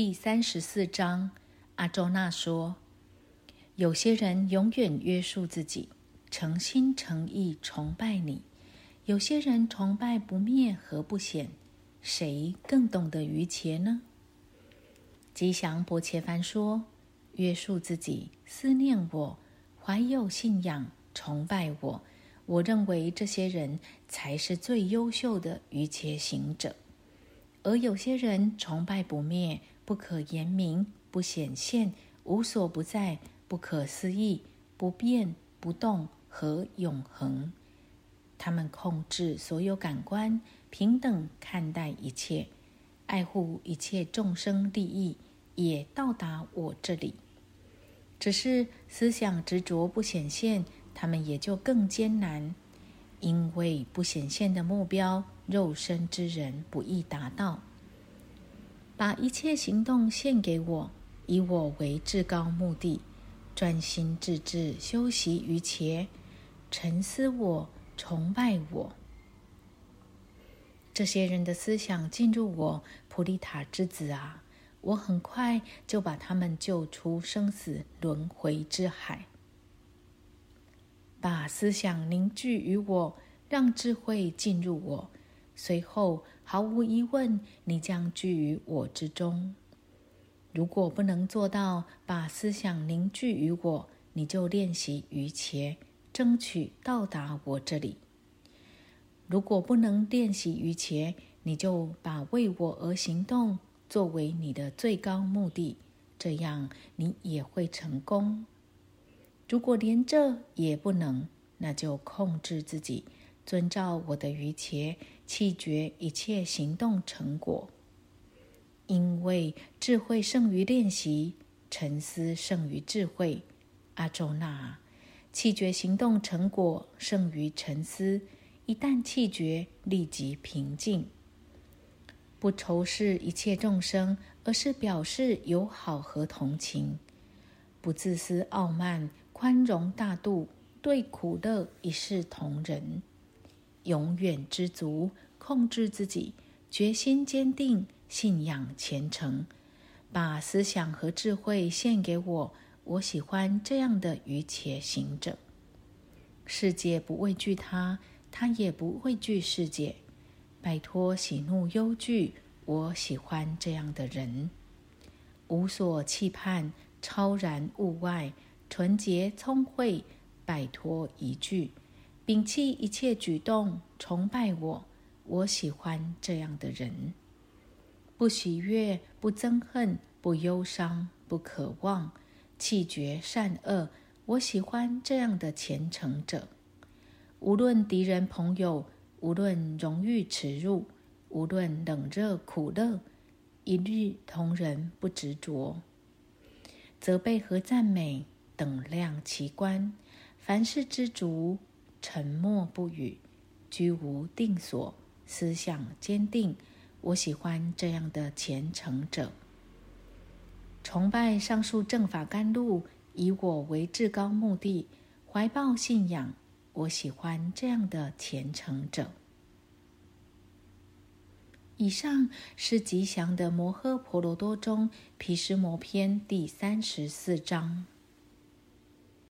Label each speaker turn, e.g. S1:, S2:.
S1: 第三十四章，阿周那说：“有些人永远约束自己，诚心诚意崇拜你；有些人崇拜不灭和不显，谁更懂得于切呢？”吉祥伯切凡说：“约束自己，思念我，怀有信仰，崇拜我。我认为这些人才是最优秀的于切行者。而有些人崇拜不灭。”不可言明，不显现，无所不在，不可思议，不变不动和永恒。他们控制所有感官，平等看待一切，爱护一切众生利益，也到达我这里。只是思想执着不显现，他们也就更艰难，因为不显现的目标，肉身之人不易达到。把一切行动献给我，以我为至高目的，专心致志修习于前，沉思我，崇拜我。这些人的思想进入我普利塔之子啊，我很快就把他们救出生死轮回之海。把思想凝聚于我，让智慧进入我。随后，毫无疑问，你将居于我之中。如果不能做到把思想凝聚于我，你就练习于切，争取到达我这里。如果不能练习于切，你就把为我而行动作为你的最高目的，这样你也会成功。如果连这也不能，那就控制自己。遵照我的余切，弃绝一切行动成果，因为智慧胜于练习，沉思胜于智慧。阿周那，弃绝行动成果胜于沉思。一旦弃绝，立即平静，不仇视一切众生，而是表示友好和同情，不自私傲慢，宽容大度，对苦乐一视同仁。永远知足，控制自己，决心坚定，信仰虔诚，把思想和智慧献给我。我喜欢这样的愚且行者。世界不畏惧他，他也不畏惧世界。摆脱喜怒忧惧，我喜欢这样的人。无所期盼，超然物外，纯洁聪慧，摆脱疑惧。摒弃一切举动，崇拜我。我喜欢这样的人，不喜悦，不憎恨，不忧伤，不渴望，弃绝善恶。我喜欢这样的虔诚者。无论敌人朋友，无论荣誉耻辱，无论冷热苦乐，一律同仁，不执着。责备和赞美等量齐观，凡事知足。沉默不语，居无定所，思想坚定。我喜欢这样的虔诚者。崇拜上述正法甘露，以我为至高目的，怀抱信仰。我喜欢这样的虔诚者。以上是吉祥的摩诃婆罗多中毗湿摩篇第三十四章。